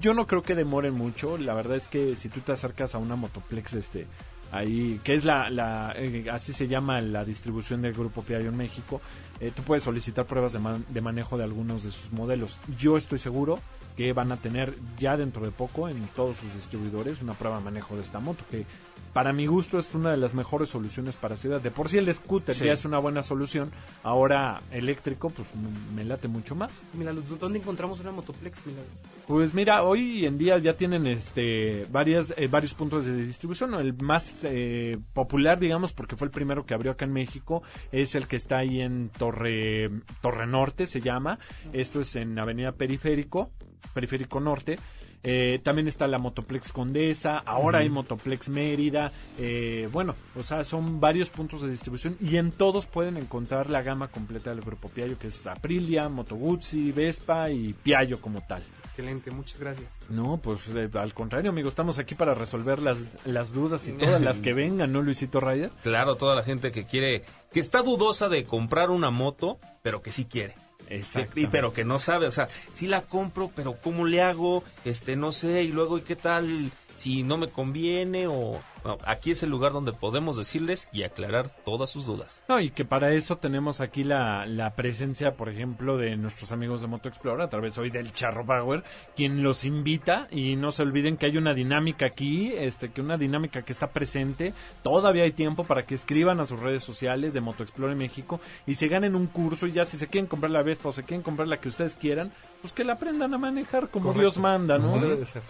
Yo no creo que demoren mucho. La verdad es que si tú te acercas a una Motoplex, este, ahí, que es la, la eh, así se llama la distribución del grupo Piaggio en México, eh, tú puedes solicitar pruebas de manejo de algunos de sus modelos. Yo estoy seguro que van a tener ya dentro de poco en todos sus distribuidores una prueba de manejo de esta moto que para mi gusto es una de las mejores soluciones para ciudad. De por sí el scooter Sí. ya es una buena solución, ahora eléctrico pues me late mucho más. Milagro, ¿dónde encontramos una Motoplex, Milagro? Pues mira, hoy en día ya tienen este varias eh, varios puntos de distribución. El más eh, popular, digamos, porque fue el primero que abrió acá en México, es el que está ahí en Torre Torre Norte, se llama. Esto es en Avenida Periférico, Periférico Norte. Eh, también está la Motoplex Condesa, ahora hay Motoplex Mérida, eh, bueno, o sea, son varios puntos de distribución y en todos pueden encontrar la gama completa del grupo Piaggio, que es Aprilia, Moto Guzzi, Vespa y Piaggio como tal. Excelente, muchas gracias. No, pues eh, al contrario, amigo, estamos aquí para resolver las, las dudas y todas las que [LAUGHS] vengan, ¿no, Luisito Ryder? Claro, toda la gente que quiere, que está dudosa de comprar una moto, pero que sí quiere. Exacto. Y, pero que no sabe, o sea, sí la compro, pero ¿cómo le hago? Este, no sé, y luego, ¿y qué tal si no me conviene? O no, aquí es el lugar donde podemos decirles y aclarar todas sus dudas. No, y que para eso tenemos aquí la, la presencia, por ejemplo, de nuestros amigos de Moto Explorer, a través hoy del Charro Power, quien los invita y no se olviden que hay una dinámica aquí, este, que una dinámica que está presente, todavía hay tiempo para que escriban a sus redes sociales de Moto Explorer México y se ganen un curso y ya si se quieren comprar la Vespa o se quieren comprar la que ustedes quieran, pues que la aprendan a manejar como Correcto. Dios manda, ¿no? Como debe de ser.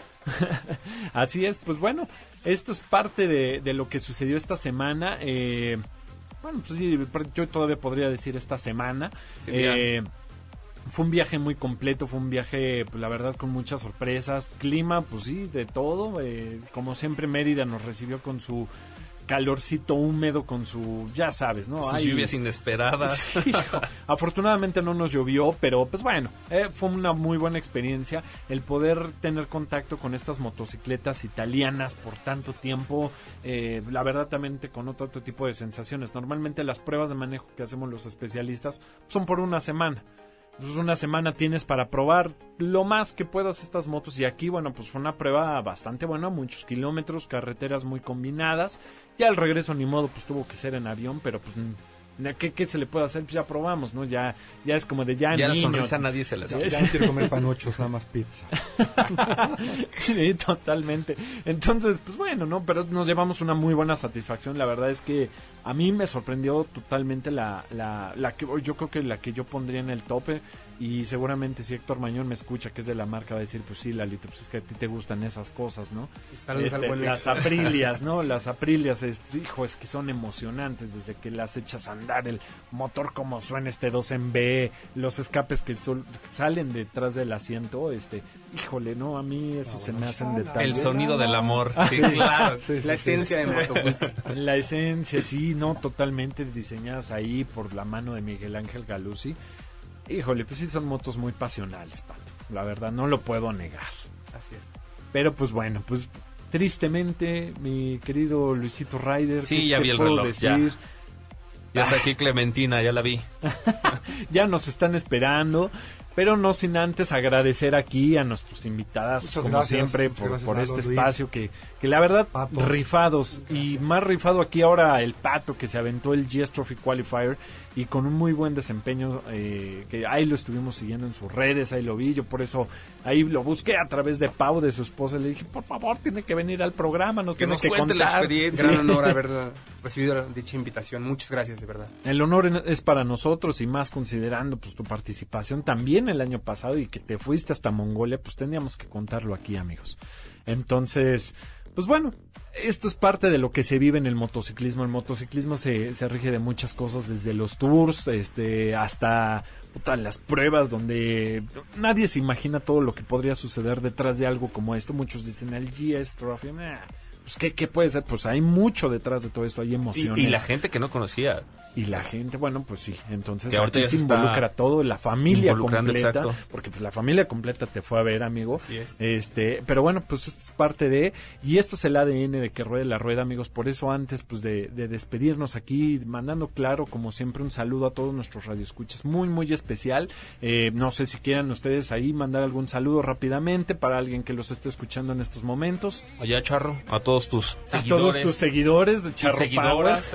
[LAUGHS] Así es, pues bueno, esto es parte de, de lo que sucedió esta semana. eh, bueno, pues sí, yo todavía podría decir esta semana. Eh, fue un viaje muy completo, fue un viaje, pues, la verdad, con muchas sorpresas. Clima, pues sí, de todo. eh, como siempre, Mérida nos recibió con su calorcito húmedo, con su, ya sabes, ¿no? Sus lluvias inesperadas. [LAUGHS] Afortunadamente no nos llovió, pero pues bueno, eh, fue una muy buena experiencia el poder tener contacto con estas motocicletas italianas por tanto tiempo. eh, la verdad también te connota otro tipo de sensaciones. Normalmente las pruebas de manejo que hacemos los especialistas son por una semana. Entonces una semana tienes para probar lo más que puedas estas motos y aquí bueno pues fue una prueba bastante buena, muchos kilómetros, carreteras muy combinadas. Ya el regreso ni modo pues tuvo que ser en avión, pero pues ¿qué, qué se le puede hacer? Pues ya probamos, ¿no? Ya ya es como de ya, ya la niño. sonrisa nadie se la sabe. Ya no quiero comer panuchos, nada más pizza. [LAUGHS] Sí, totalmente. Entonces, pues bueno, ¿no? Pero nos llevamos una muy buena satisfacción. La verdad es que a mí me sorprendió totalmente la, la, la que yo creo que la que yo pondría en el tope. Y seguramente si Héctor Mañón me escucha, que es de la marca, va a decir, pues sí, Lalito, pues es que a ti te gustan esas cosas, ¿no? Este, las aprilias, ¿no? [LAUGHS] Las aprilias, es, hijo, es que son emocionantes desde que las echas a andar, el motor como suena este 2 en B, los escapes que sol- salen detrás del asiento, este, híjole, no, a mí eso se me hacen detalles. El sonido del amor. Sí, claro. Sí, sí, La sí. esencia de Motobús. La esencia, sí, no, totalmente diseñadas ahí por la mano de Miguel Ángel Galuzzi. Híjole, pues sí son motos muy pasionales, Pato. la verdad, no lo puedo negar. Así es. Pero pues bueno, pues tristemente, mi querido Luisito Ryder. Sí, ¿qué ya te vi el puedo reloj, ya. decir? Ya está aquí Clementina, ya la vi. [LAUGHS] ya nos están esperando. Pero no sin antes agradecer aquí a nuestros invitados, Muchas como gracias, siempre, por, este Luis. espacio que, que la verdad, Pato. rifados. Y más rifado aquí ahora el Pato, que se aventó el GS Trophy Qualifier y con un muy buen desempeño, eh, que ahí lo estuvimos siguiendo en sus redes, ahí lo vi, yo por eso ahí lo busqué a través de Pau, de su esposa, le dije, por favor, tiene que venir al programa, nos Que tiene nos que cuente la contar. experiencia. Gran honor haber [LAUGHS] recibido dicha invitación. Muchas gracias, de verdad. El honor es para nosotros y más considerando pues tu participación también el año pasado y que te fuiste hasta Mongolia, pues teníamos que contarlo aquí, amigos. Entonces, pues bueno, esto es parte de lo que se vive en el motociclismo. El motociclismo se, se rige de muchas cosas, desde los tours, este, hasta puta, las pruebas donde nadie se imagina todo lo que podría suceder detrás de algo como esto. Muchos dicen el GS Trophy, nah, pues ¿qué, qué puede ser? Pues hay mucho detrás de todo esto, hay Y, emociones. y la gente que no conocía. Y la gente, bueno, pues sí, entonces Que ahorita aquí se involucra todo, la familia completa, exacto. porque pues la familia completa te fue a ver, amigo. Así es. Este, pero bueno, pues esto es parte de y esto es el ADN de que ruede la rueda, amigos. Por eso antes pues de, de despedirnos aquí, mandando claro como siempre un saludo a todos nuestros radioescuchas, muy muy especial. Eh, no sé si quieran ustedes ahí mandar algún saludo rápidamente para alguien que los esté escuchando en estos momentos. Allá, Charro, a todos tus A seguidores. todos tus seguidores de Charro el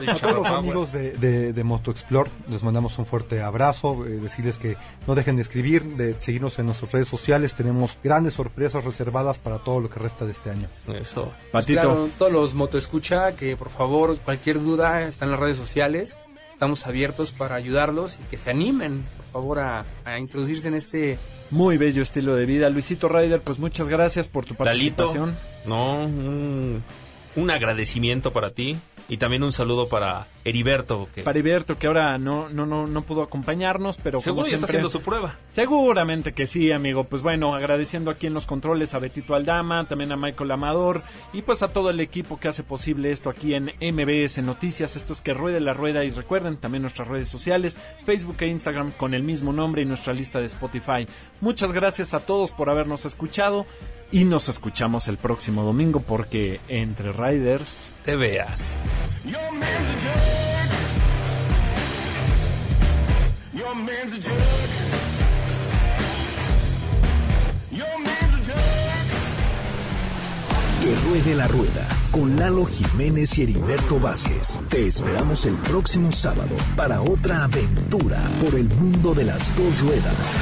A todos los Power. amigos de, de, de Moto Explore les mandamos un fuerte abrazo, eh, decirles que no dejen de escribir, de seguirnos en nuestras redes sociales, tenemos grandes sorpresas reservadas para todo lo que resta de este año. Eso. Patito. Claro, todos los motoescucha, que por favor, cualquier duda está en las redes sociales. Estamos abiertos para ayudarlos y que se animen, por favor, a, a introducirse en este Muy bello estilo de vida. Luisito Ryder, pues muchas gracias por tu Lalito, participación. no, un, un agradecimiento para ti y también un saludo para Heriberto, que Para Iberto, que ahora no, no, no, no pudo acompañarnos, pero seguro está haciendo su prueba. Seguramente que sí, amigo. Pues bueno, agradeciendo aquí en los controles a Betito Aldama, también a Michael Amador y pues a todo el equipo que hace posible esto aquí en MBS Noticias. Esto es que ruede la rueda y recuerden también nuestras redes sociales, Facebook e Instagram con el mismo nombre y nuestra lista de Spotify. Muchas gracias a todos por habernos escuchado y nos escuchamos el próximo domingo porque entre Riders... Te veas. Que ruede la rueda con Lalo Jiménez y Heriberto Vázquez. Te esperamos el próximo sábado para otra aventura por el mundo de las dos ruedas.